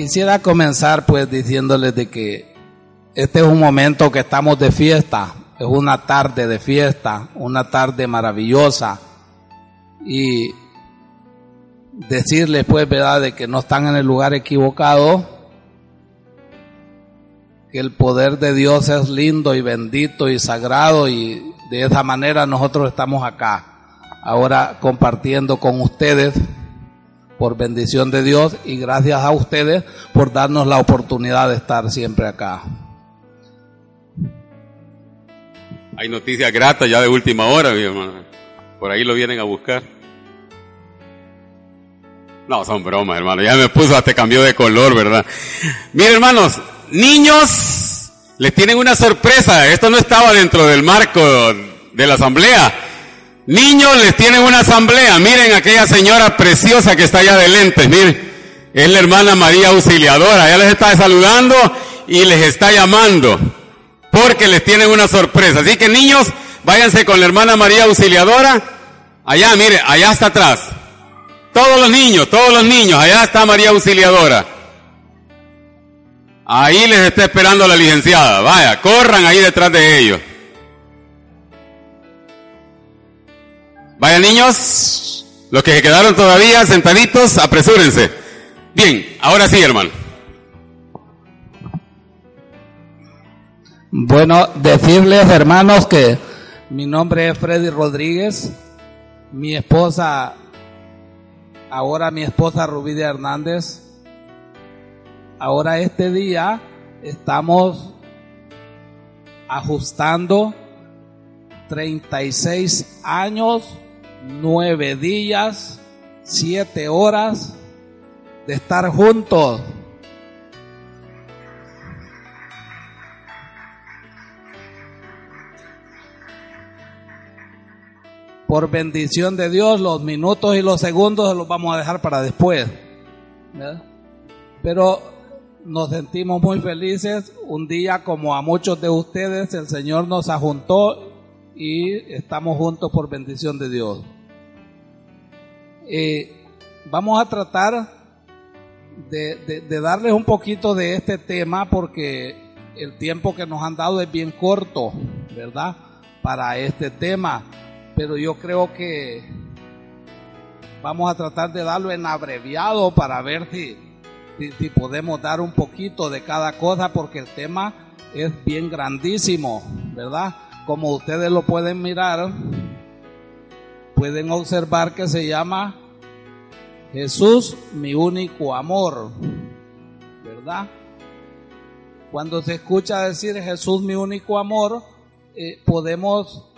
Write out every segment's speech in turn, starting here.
Quisiera comenzar pues diciéndoles de que este es un momento que estamos de fiesta, es una tarde de fiesta, una tarde maravillosa. Y decirles pues verdad de que no están en el lugar equivocado, que el poder de Dios es lindo y bendito y sagrado y de esa manera nosotros estamos acá. Ahora compartiendo con ustedes por bendición de Dios y gracias a ustedes por darnos la oportunidad de estar siempre acá. Hay noticias gratas ya de última hora, mi hermano. Por ahí lo vienen a buscar. No, son bromas, hermano. Ya me puso, hasta cambió de color, ¿verdad? Miren, hermanos, niños, les tienen una sorpresa. Esto no estaba dentro del marco de la asamblea. Niños, les tienen una asamblea. Miren aquella señora preciosa que está allá de lentes. Miren, es la hermana María Auxiliadora. Ella les está saludando y les está llamando. Porque les tienen una sorpresa. Así que niños, váyanse con la hermana María Auxiliadora. Allá, mire, allá está atrás. Todos los niños, todos los niños, allá está María Auxiliadora. Ahí les está esperando la licenciada. Vaya, corran ahí detrás de ellos. Vaya niños, los que quedaron todavía sentaditos, apresúrense. Bien, ahora sí, hermano. Bueno, decirles hermanos que mi nombre es Freddy Rodríguez, mi esposa, ahora mi esposa Rubidia Hernández, ahora este día estamos ajustando 36 años, 9 días, 7 horas de estar juntos. por bendición de Dios, los minutos y los segundos los vamos a dejar para después. ¿verdad? Pero nos sentimos muy felices. Un día, como a muchos de ustedes, el Señor nos ajuntó y estamos juntos por bendición de Dios. Eh, vamos a tratar de, de- darles un poquito de este tema porque el tiempo que nos han dado es bien corto, ¿verdad? Para este tema pero yo creo que vamos a tratar de darlo en abreviado para ver si, si, si podemos dar un poquito de cada cosa, porque el tema es bien grandísimo, ¿verdad? Como ustedes lo pueden mirar, pueden observar que se llama Jesús, mi único amor, ¿verdad? Cuando se escucha decir Jesús, mi único amor, eh, podemos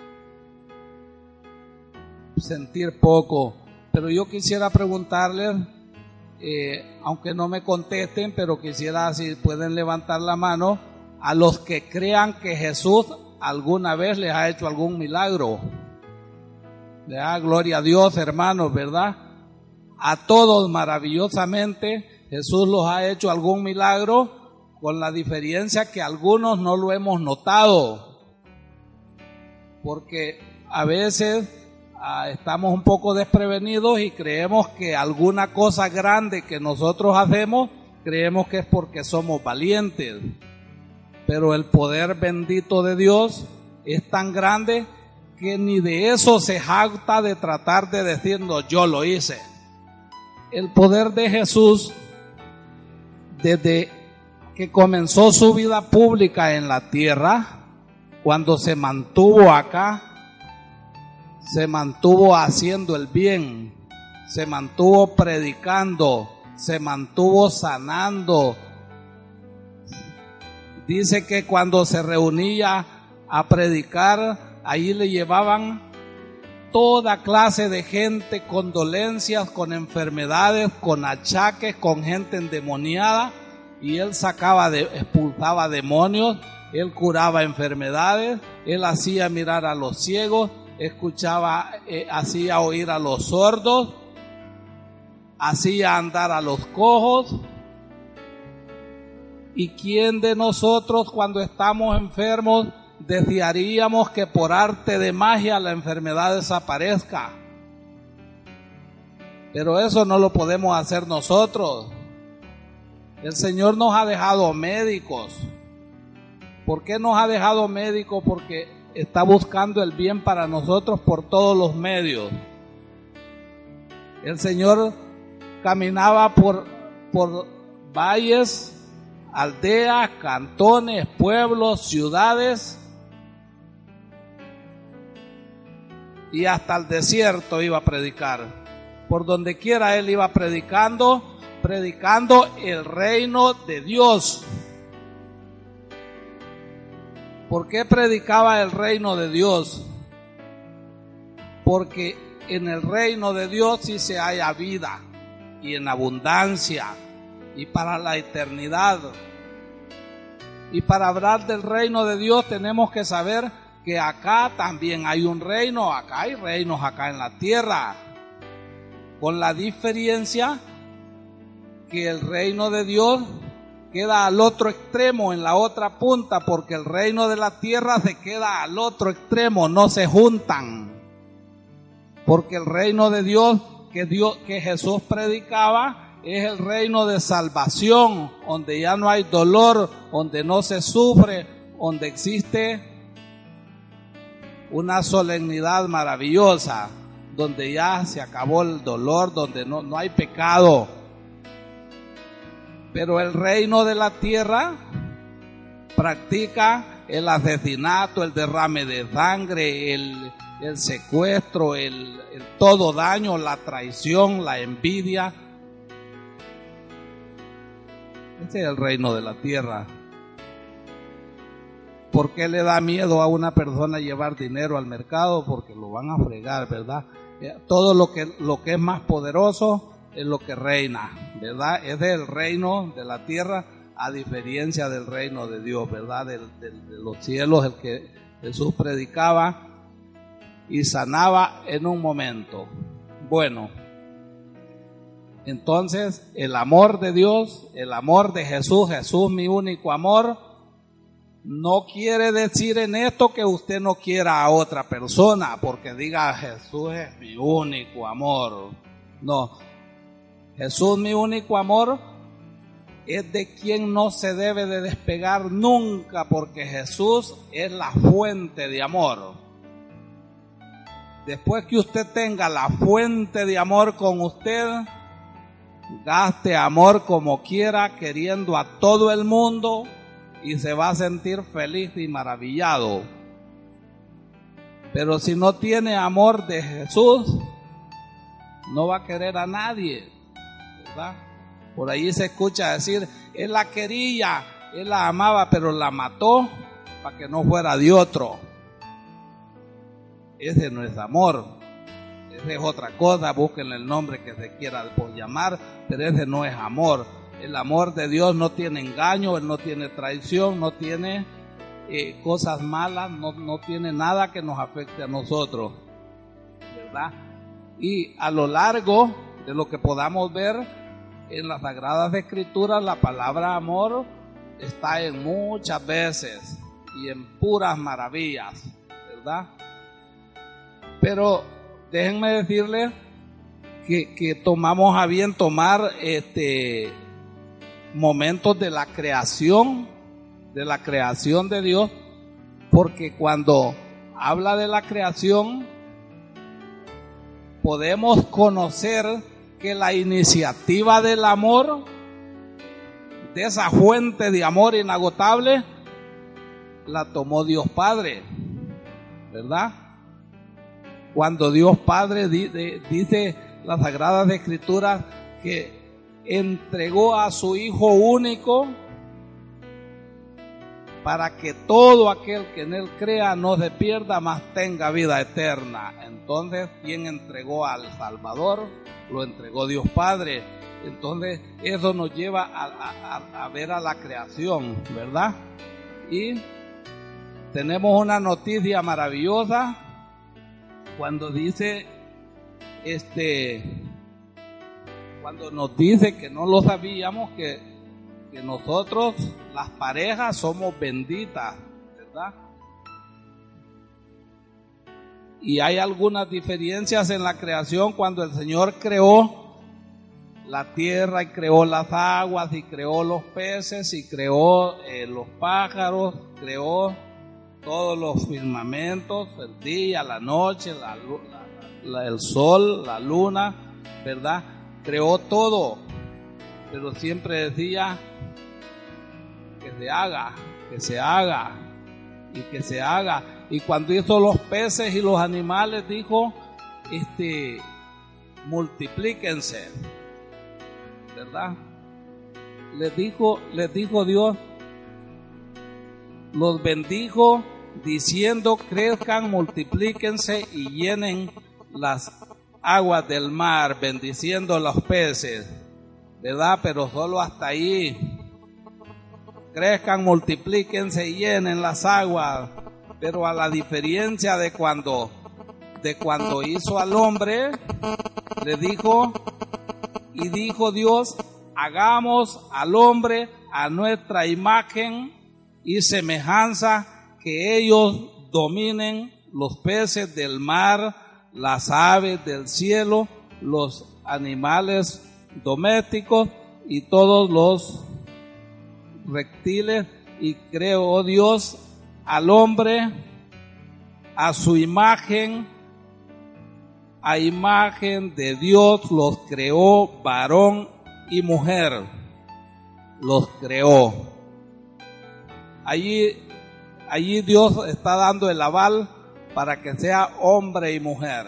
sentir poco. Pero yo quisiera preguntarles, eh, aunque no me contesten, pero quisiera si pueden levantar la mano a los que crean que Jesús alguna vez les ha hecho algún milagro. Le da gloria a Dios, hermanos, ¿verdad? A todos maravillosamente Jesús los ha hecho algún milagro, con la diferencia que algunos no lo hemos notado. Porque a veces ah, estamos un poco desprevenidos y creemos que alguna cosa grande que nosotros hacemos, creemos que es porque somos valientes. Pero el poder bendito de Dios es tan grande que ni de eso se jacta de tratar de decirnos yo lo hice. El poder de Jesús, desde que comenzó su vida pública en la tierra, cuando se mantuvo acá, se mantuvo haciendo el bien, se mantuvo predicando, se mantuvo sanando, dice que cuando se reunía a predicar, ahí le llevaban toda clase de gente con dolencias, con enfermedades, con achaques, con gente endemoniada, y él sacaba, de, expulsaba demonios, él curaba enfermedades, él hacía mirar a los ciegos, escuchaba, eh, hacía oír a los sordos, hacía andar a los cojos. ¿Y quién de nosotros cuando estamos enfermos desearíamos que por arte de magia la enfermedad desaparezca? Pero eso no lo podemos hacer nosotros. El Señor nos ha dejado médicos. ¿Por qué nos ha dejado médicos? Porque está buscando el bien para nosotros por todos los medios. El Señor caminaba por, por valles, aldeas, cantones, pueblos, ciudades y hasta el desierto iba a predicar. Por donde quiera él iba predicando, predicando el reino de Dios. ¿Por qué predicaba el reino de Dios? Porque en el reino de Dios sí se haya vida y en abundancia y para la eternidad. Y para hablar del reino de Dios tenemos que saber que acá también hay un reino, acá hay reinos acá en la tierra. Con la diferencia que el reino de Dios queda al otro extremo, en la otra punta, porque el reino de la tierra se queda al otro extremo, no se juntan. Porque el reino de Dios que Dios que Jesús predicaba es el reino de salvación, donde ya no hay dolor, donde no se sufre, donde existe una solemnidad maravillosa, donde ya se acabó el dolor, donde no, no hay pecado. Pero el reino de la tierra practica el asesinato, el derrame de sangre, el, secuestro, el todo daño, la traición, la envidia. Ese es el reino de la tierra. ¿Por qué le da miedo a una persona llevar dinero al mercado? Porque lo van a fregar, ¿verdad? Eh, todo lo que, lo que es más poderoso es lo que reina, ¿verdad? Es del reino de la tierra a diferencia del reino de Dios, ¿verdad? de los cielos, el que Jesús predicaba y sanaba en un momento. Bueno, entonces el amor de Dios, el amor de Jesús, Jesús mi único amor, no quiere decir en esto que usted no quiera a otra persona, porque diga Jesús es mi único amor. No, Jesús mi único amor es de quien no se debe de despegar nunca, porque Jesús es la fuente de amor. Después que usted tenga la fuente de amor con usted, gaste amor como quiera, queriendo a todo el mundo, y se va a sentir feliz y maravillado. Pero si no tiene amor de Jesús, no va a querer a nadie, ¿verdad? Por ahí se escucha decir, él la quería, él la amaba, pero la mató para que no fuera de otro. Ese no es amor. Es otra cosa, busquen el nombre que se quiera llamar, pero ese no es amor el amor de Dios no tiene engaño, no tiene traición, no tiene eh, cosas malas, no, no tiene nada que nos afecte a nosotros. ¿Verdad? Y a lo largo de lo que podamos ver en las Sagradas Escrituras, la palabra amor está en muchas veces y en puras maravillas, ¿verdad? Pero déjenme decirles que, que tomamos a bien tomar este momentos de la creación, de la creación de Dios, porque cuando habla de la creación, podemos conocer que la iniciativa del amor, de esa fuente de amor inagotable, la tomó Dios Padre, ¿verdad? Cuando Dios Padre dice las Sagradas Escrituras que entregó a su Hijo único para que todo aquel que en él crea no se pierda, más tenga vida eterna. Entonces, ¿quién entregó al Salvador? Lo entregó Dios Padre. Entonces, eso nos lleva a ver a la creación, ¿verdad? Y tenemos una noticia maravillosa cuando dice, este, cuando nos dice que no lo sabíamos, que, nosotros, las parejas, somos benditas, ¿verdad? Y hay algunas diferencias en la creación cuando el Señor creó la tierra y creó las aguas y creó los peces y creó eh, los pájaros, creó todos los firmamentos, el día, la noche, el sol, la luna, ¿verdad? Creó todo, pero siempre decía que se haga, que se haga y que se haga. Y cuando hizo los peces y los animales dijo, este, multiplíquense, ¿verdad? Les dijo, les dijo Dios, los bendijo diciendo crezcan, multiplíquense y llenen las aguas del mar, bendiciendo los peces, ¿verdad? Pero solo hasta ahí. Crezcan, multiplíquense y llenen las aguas, pero a la diferencia de cuando de cuando hizo al hombre, le dijo y dijo Dios, hagamos al hombre a nuestra imagen y semejanza que ellos dominen los peces del mar, las aves del cielo, los animales domésticos y todos los reptiles y creó Dios al hombre a su imagen, a imagen de Dios los creó varón y mujer, los creó. Allí, allí Dios está dando el aval para que sea hombre y mujer.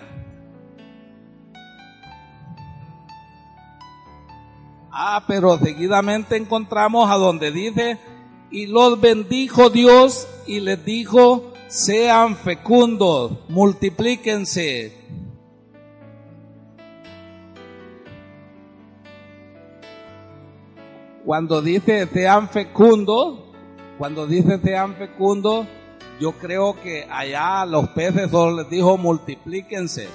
Ah, pero seguidamente encontramos a donde dice, y los bendijo Dios y les dijo, sean fecundos, multiplíquense. Cuando dice sean fecundos, cuando dice sean fecundos, yo creo que allá los peces solo les dijo multiplíquense.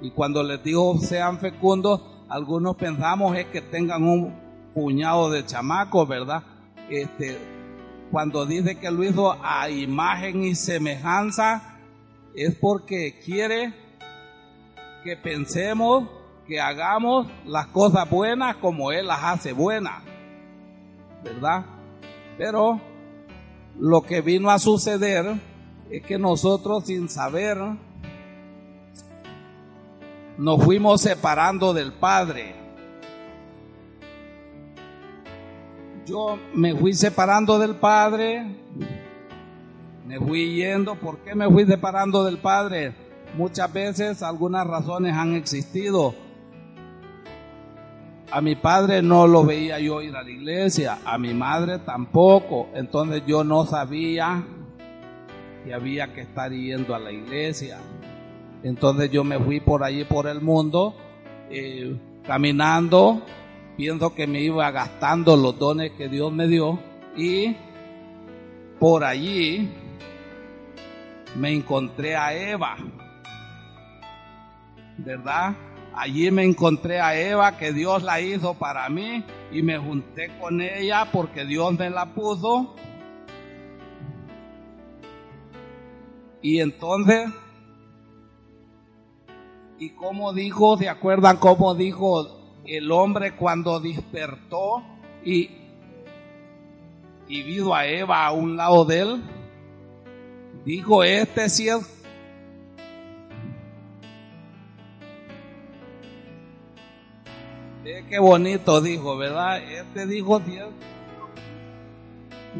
Y cuando les dijo sean fecundos, algunos pensamos es que tengan un puñado de chamacos, ¿verdad? Este, cuando dice que lo hizo a imagen y semejanza, es porque quiere que pensemos, que hagamos las cosas buenas como Él las hace buenas, ¿verdad? Pero lo que vino a suceder es que nosotros sin saber nos fuimos separando del Padre. Yo me fui separando del Padre, me fui yendo. ¿Por qué me fui separando del Padre? Muchas veces algunas razones han existido. A mi padre no lo veía yo ir a la iglesia, a mi madre tampoco. Entonces yo no sabía que había que estar yendo a la iglesia. Entonces yo me fui por allí por el mundo, eh, caminando, pienso que me iba gastando los dones que Dios me dio y por allí me encontré a Eva, ¿verdad? Allí me encontré a Eva que Dios la hizo para mí y me junté con ella porque Dios me la puso. Y entonces y como dijo, ¿se acuerdan cómo dijo el hombre cuando despertó y, y vio a Eva a un lado de él? Dijo, este sí es... qué bonito dijo, ¿verdad? Este dijo, es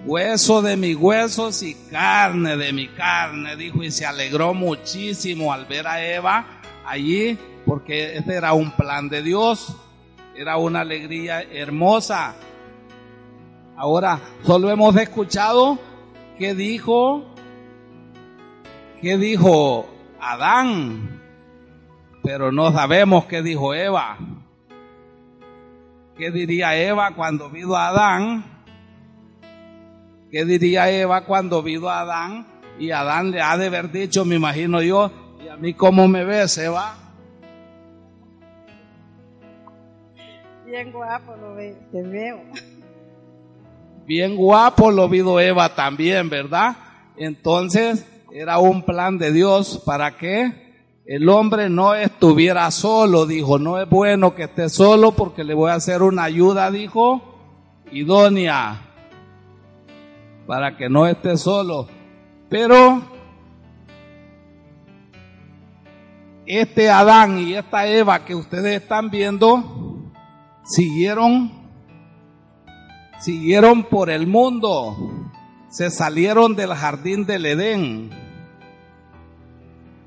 hueso de mis huesos y carne de mi carne, dijo, y se alegró muchísimo al ver a Eva allí, porque este era un plan de Dios, era una alegría hermosa. Ahora, solo hemos escuchado ¿qué dijo? ¿Qué dijo Adán? Pero no sabemos qué dijo Eva. ¿Qué diría Eva cuando vio a Adán? ¿Qué diría Eva cuando vio a Adán? Y Adán le ha de haber dicho, me imagino yo, ¿y a mí cómo me ves, Eva? Bien guapo lo ve, te veo. Bien guapo lo vio Eva también, ¿verdad? Entonces era un plan de Dios para que el hombre no estuviera solo, dijo, no es bueno que esté solo porque le voy a hacer una ayuda, dijo, idónea, para que no esté solo. Pero este Adán y esta Eva que ustedes están viendo siguieron siguieron por el mundo, se salieron del jardín del Edén.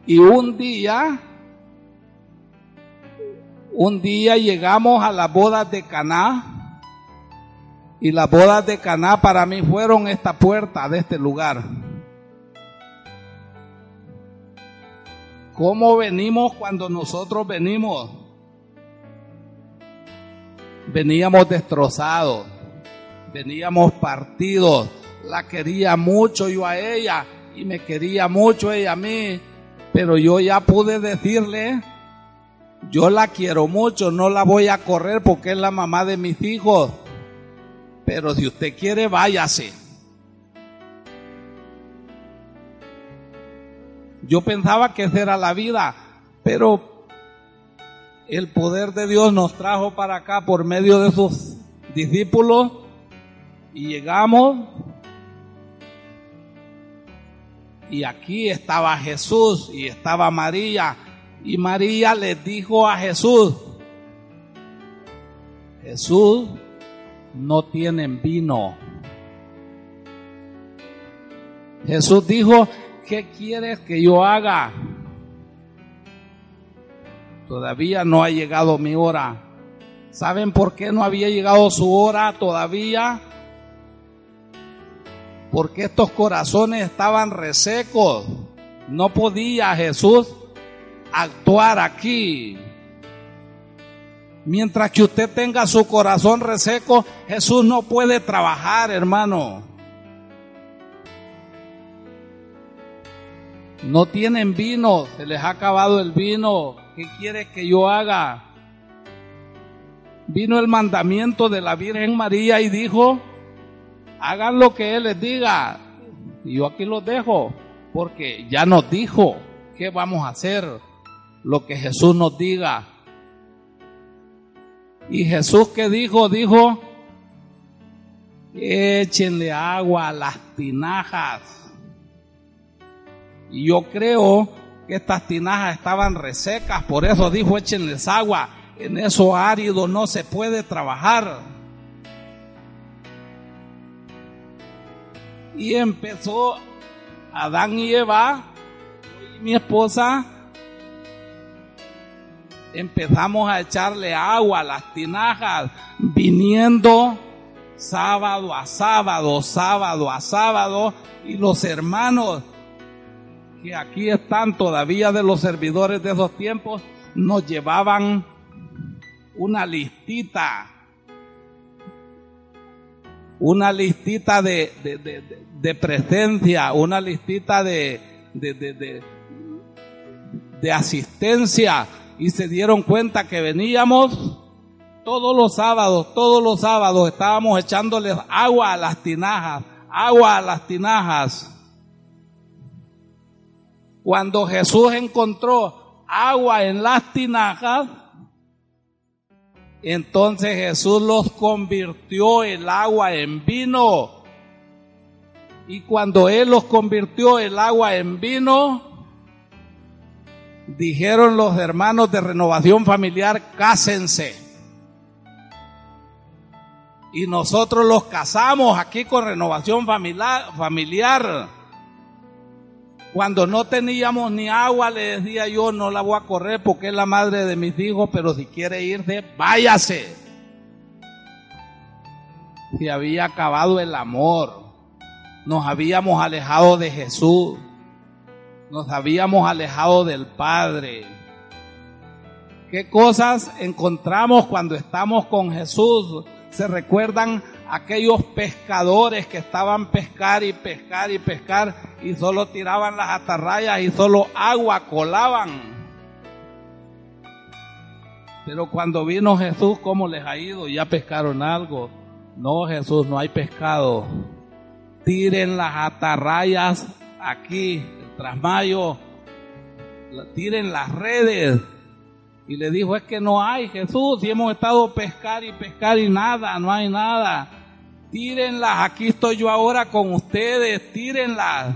Y un día un día llegamos a las bodas de Caná y las bodas de Caná para mí fueron esta puerta de este lugar. ¿Cómo venimos cuando nosotros venimos? Veníamos destrozados, veníamos partidos. La quería mucho yo a ella y me quería mucho ella a mí, pero yo ya pude decirle, yo la quiero mucho, no la voy a correr porque es la mamá de mis hijos, pero si usted quiere, váyase. Yo pensaba que esa era la vida, pero el poder de Dios nos trajo para acá por medio de sus discípulos y llegamos y aquí estaba Jesús y estaba María y María le dijo a Jesús, Jesús, no tienen vino. Jesús dijo, ¿qué quieres que yo haga? Todavía no ha llegado mi hora. ¿Saben por qué no había llegado su hora todavía? Porque estos corazones estaban resecos. No podía Jesús actuar aquí. Mientras que usted tenga su corazón reseco, Jesús no puede trabajar, hermano. No tienen vino, se les ha acabado el vino. ¿Qué quiere que yo haga? Vino el mandamiento de la Virgen María y dijo, hagan lo que Él les diga. Y yo aquí los dejo, porque ya nos dijo qué vamos a hacer, lo que Jesús nos diga. Y Jesús que dijo, dijo, échenle agua a las tinajas. Y yo creo que estas tinajas estaban resecas, por eso dijo échenles agua. En eso árido no se puede trabajar. Y empezó Adán y Eva, y mi esposa, empezamos a echarle agua a las tinajas, viniendo sábado a sábado, sábado a sábado, y los hermanos que aquí están todavía de los servidores de esos tiempos, nos llevaban una listita, una listita de, de, de, de presencia, una listita de, de, de asistencia, y se dieron cuenta que veníamos todos los sábados, todos los sábados estábamos echándoles agua a las tinajas, agua a las tinajas. Cuando Jesús encontró agua en las tinajas, entonces Jesús los convirtió el agua en vino. Y cuando Él los convirtió el agua en vino, dijeron los hermanos de renovación familiar, cásense. Y nosotros los casamos aquí con renovación familiar. familiar. Cuando no teníamos ni agua, le decía yo, no la voy a correr porque es la madre de mis hijos, pero si quiere irse, váyase. Se había acabado el amor. nos habíamos alejado de Jesús, nos habíamos alejado del Padre. ¿Qué cosas encontramos cuando estamos con Jesús? Se recuerdan aquellos pescadores que estaban pescar y pescar y pescar y solo tiraban las atarrayas y solo agua colaban. Pero cuando vino Jesús, ¿cómo les ha ido? ¿Ya pescaron algo? No, Jesús, no hay pescado. Tiren las atarrayas aquí, el trasmayo. Tiren las redes. Y le dijo, es que no hay Jesús, y hemos estado pescar y pescar y nada, no hay nada. Tírenlas, aquí estoy yo ahora con ustedes, tírenlas.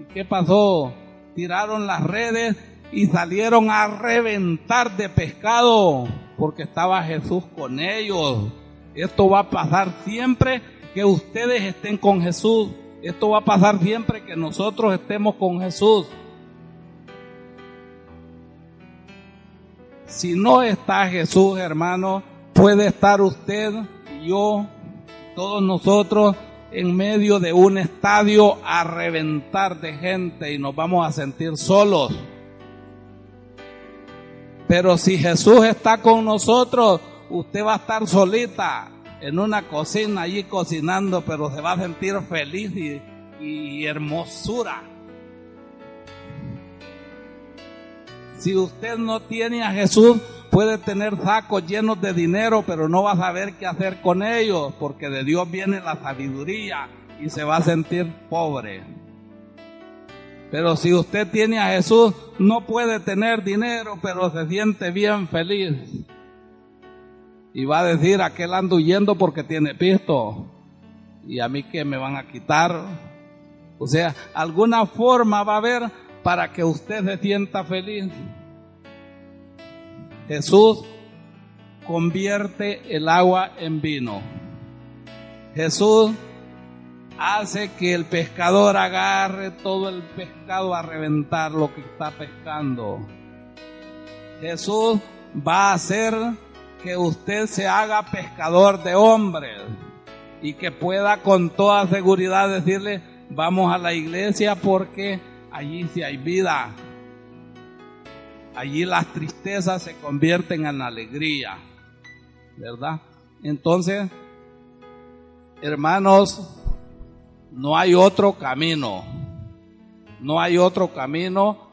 ¿Y qué pasó? Tiraron las redes y salieron a reventar de pescado porque estaba Jesús con ellos. Esto va a pasar siempre que ustedes estén con Jesús. Esto va a pasar siempre que nosotros estemos con Jesús. Si no está Jesús, hermano, puede estar usted yo, todos nosotros, en medio de un estadio a reventar de gente y nos vamos a sentir solos. Pero si Jesús está con nosotros, usted va a estar solita en una cocina allí cocinando, pero se va a sentir feliz y, y hermosura. Si usted no tiene a Jesús, puede tener sacos llenos de dinero, pero no va a saber qué hacer con ellos, porque de Dios viene la sabiduría y se va a sentir pobre. Pero si usted tiene a Jesús, no puede tener dinero, pero se siente bien feliz. Y va a decir, aquel ando huyendo porque tiene pisto. Y a mí que me van a quitar. O sea, alguna forma va a haber para que usted se sienta feliz. Jesús convierte el agua en vino. Jesús hace que el pescador agarre todo el pescado a reventar lo que está pescando. Jesús va a hacer que usted se haga pescador de hombres y que pueda con toda seguridad decirle, vamos a la iglesia porque allí sí hay vida. Allí las tristezas se convierten en alegría, ¿verdad? Entonces, hermanos, no hay otro camino. No hay otro camino.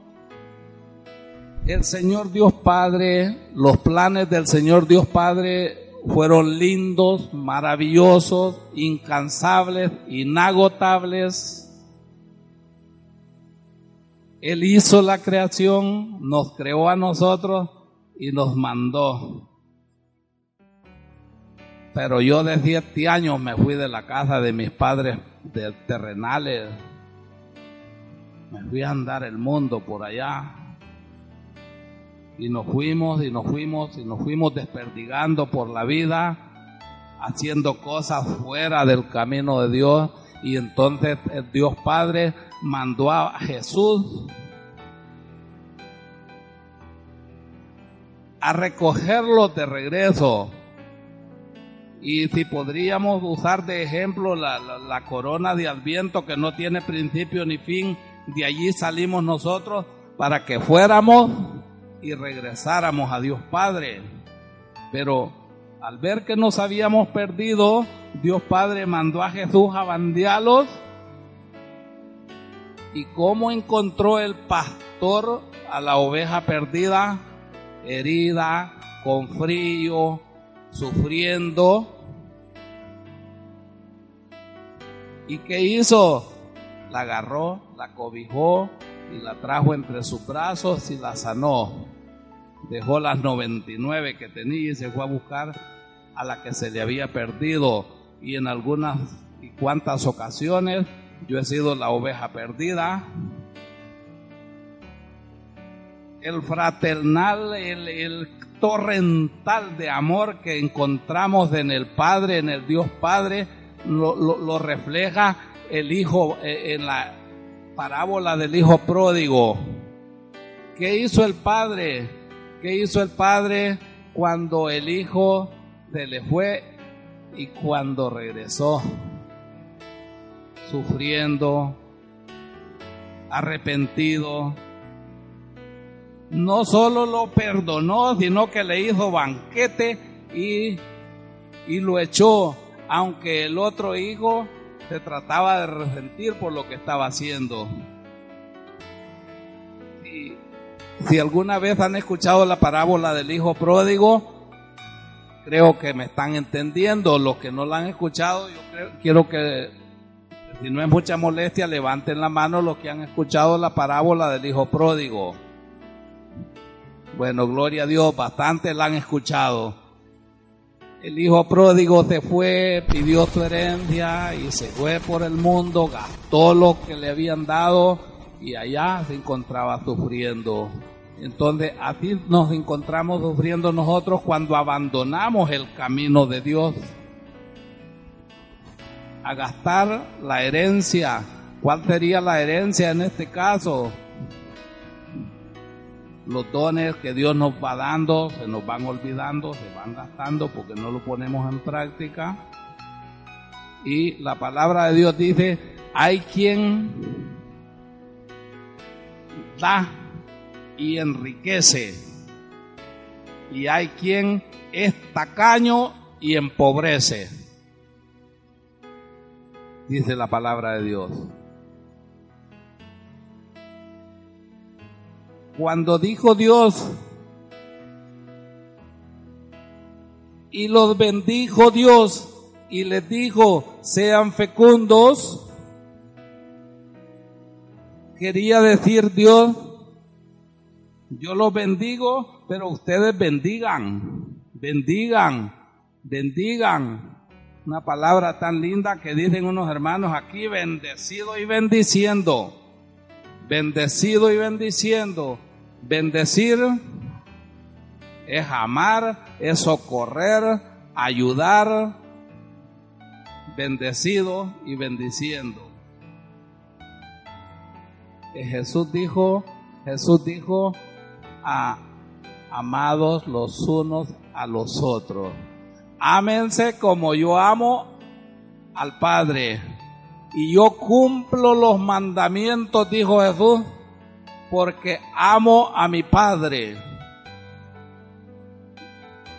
El Señor Dios Padre, los planes del Señor Dios Padre fueron lindos, maravillosos, incansables, inagotables. Él hizo la creación, nos creó a nosotros y nos mandó. Pero yo de siete años me fui de la casa de mis padres de terrenales. Me fui a andar el mundo por allá. Y nos fuimos y nos fuimos y nos fuimos desperdigando por la vida, haciendo cosas fuera del camino de Dios. Y entonces Dios Padre mandó a Jesús a recogerlos de regreso y si podríamos usar de ejemplo la, corona de Adviento que no tiene principio ni fin, de allí salimos nosotros para que fuéramos y regresáramos a Dios Padre. Pero al ver que nos habíamos perdido, Dios Padre mandó a Jesús a bandearlos. ¿Y cómo encontró el pastor a la oveja perdida? Herida, con frío, sufriendo. ¿Y qué hizo? La agarró, la cobijó y la trajo entre sus brazos y la sanó. Dejó las 99 que tenía y se fue a buscar a la que se le había perdido. Y en algunas y cuantas ocasiones yo he sido la oveja perdida. El fraternal, el, el torrental de amor que encontramos en el Padre, en el Dios Padre, lo, refleja el hijo eh, en la parábola del hijo pródigo. ¿Qué hizo el padre? ¿Qué hizo el padre cuando el hijo se le fue y cuando regresó? Sufriendo, arrepentido. No solo lo perdonó, sino que le hizo banquete y, y lo echó, aunque el otro hijo se trataba de resentir por lo que estaba haciendo. Si, si alguna vez han escuchado la parábola del hijo pródigo, creo que me están entendiendo. Los que no la han escuchado, yo quiero que, si no es mucha molestia, levanten la mano los que han escuchado la parábola del hijo pródigo. Bueno, gloria a Dios, bastante la han escuchado. El hijo pródigo se fue, pidió su herencia y se fue por el mundo, gastó lo que le habían dado y allá se encontraba sufriendo. Entonces, así nos encontramos sufriendo nosotros cuando abandonamos el camino de Dios. A gastar la herencia. ¿Cuál sería la herencia en este caso? Los dones que Dios nos va dando se nos van olvidando, se van gastando porque no lo ponemos en práctica. Y la palabra de Dios dice, hay quien da y enriquece. Y hay quien es tacaño y empobrece. Dice la palabra de Dios. Cuando dijo Dios, y los bendijo Dios, y les dijo, sean fecundos, quería decir Dios, yo los bendigo, pero ustedes bendigan, bendigan, bendigan. Una palabra tan linda que dicen unos hermanos aquí, bendecido y bendiciendo. Bendecido y bendiciendo. Bendecir es amar, es socorrer, ayudar. Bendecido y bendiciendo. Jesús dijo, Jesús dijo, a, amados los unos a los otros. Ámense como yo amo al Padre. Y yo cumplo los mandamientos, dijo Jesús, porque amo a mi Padre.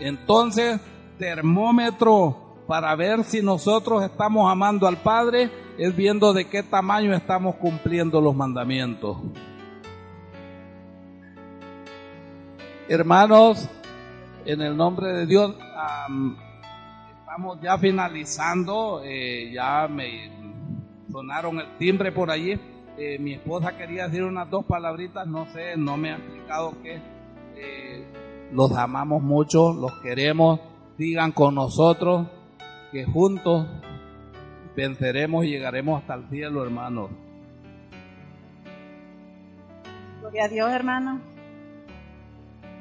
Entonces, termómetro para ver si nosotros estamos amando al Padre es viendo de qué tamaño estamos cumpliendo los mandamientos. Hermanos, en el nombre de Dios, am, estamos ya finalizando, eh, ya me sonaron el timbre por allí. Eh, mi esposa quería decir unas dos palabritas, no sé, no me ha explicado que los amamos mucho, los queremos, sigan con nosotros, que juntos venceremos y llegaremos hasta el cielo, hermanos. Gloria a Dios, hermano.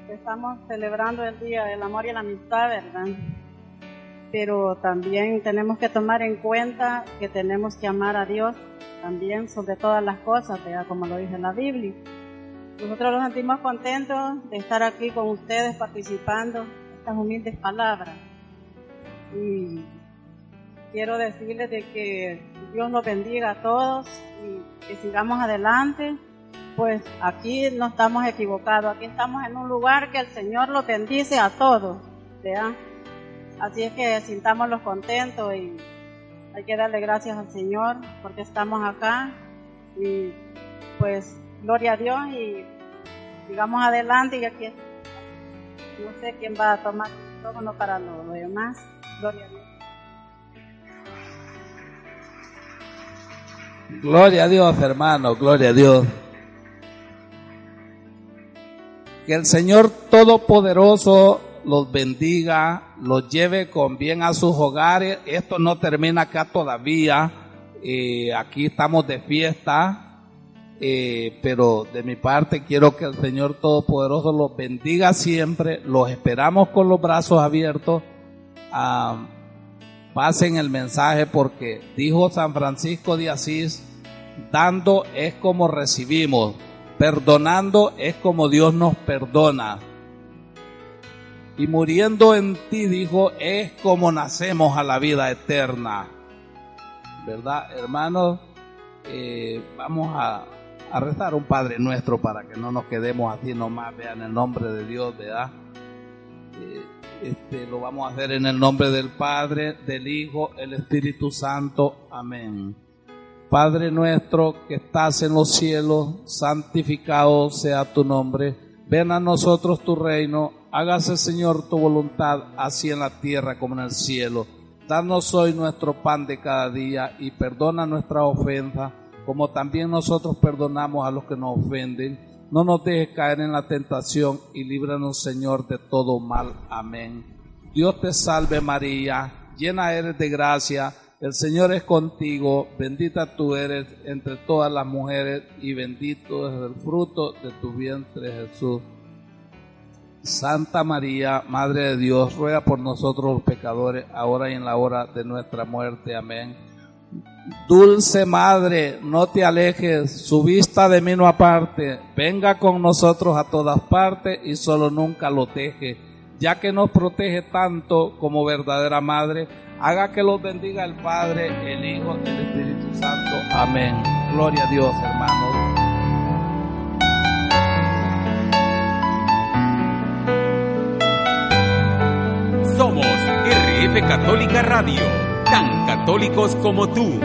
Estamos celebrando el Día del Amor y la Amistad, ¿verdad? Pero también tenemos que tomar en cuenta que tenemos que amar a Dios también sobre todas las cosas. Como lo dice la Biblia. Nosotros nos sentimos contentos de estar aquí con ustedes participando estas humildes palabras. Y quiero decirles de que Dios nos bendiga a todos y que sigamos adelante. Pues aquí no estamos equivocados, aquí estamos en un lugar que el Señor lo bendice a todos. Así es que sintámoslos contentos y hay que darle gracias al Señor porque estamos acá y pues gloria a Dios y sigamos adelante y aquí no sé quién va a tomar micrófono para lo demás. Gloria a Dios. Gloria a Dios, hermano, gloria a Dios. Que el Señor Todopoderoso los bendiga, los lleve con bien a sus hogares. Esto no termina acá todavía. Eh, aquí estamos de fiesta. Eh, pero de mi parte quiero que el Señor Todopoderoso los bendiga siempre. Los esperamos con los brazos abiertos. Ah, pasen el mensaje porque dijo San Francisco de Asís, dando es como recibimos, perdonando es como Dios nos perdona. Y muriendo en ti, dijo, es como nacemos a la vida eterna. ¿verdad? Hermanos, eh, vamos a, a rezar un Padre Nuestro para que no nos quedemos así nomás, vean el nombre de Dios, ¿verdad? Eh, este, lo vamos a hacer en el nombre del Padre, del Hijo, el Espíritu Santo. Amén. Padre nuestro que estás en los cielos, santificado sea tu nombre. Ven a nosotros tu reino. Hágase, Señor, tu voluntad, así en la tierra como en el cielo. Danos hoy nuestro pan de cada día y perdona nuestra ofensa, como también nosotros perdonamos a los que nos ofenden. No nos dejes caer en la tentación y líbranos, Señor, de todo mal. Amén. Dios te salve María, llena eres de gracia, el Señor es contigo, bendita tú eres entre todas las mujeres y bendito es el fruto de tu vientre Jesús. Santa María, Madre de Dios, ruega por nosotros los pecadores, ahora y en la hora de nuestra muerte. Amén. Dulce Madre, no te alejes, su vista de mí no aparte, venga con nosotros a todas partes y solo nunca lo deje, ya que nos protege tanto como verdadera Madre, haga que los bendiga el Padre, el Hijo, el Espíritu Santo. Amén. Gloria a Dios, hermanos. RF Católica Radio, tan católicos como tú.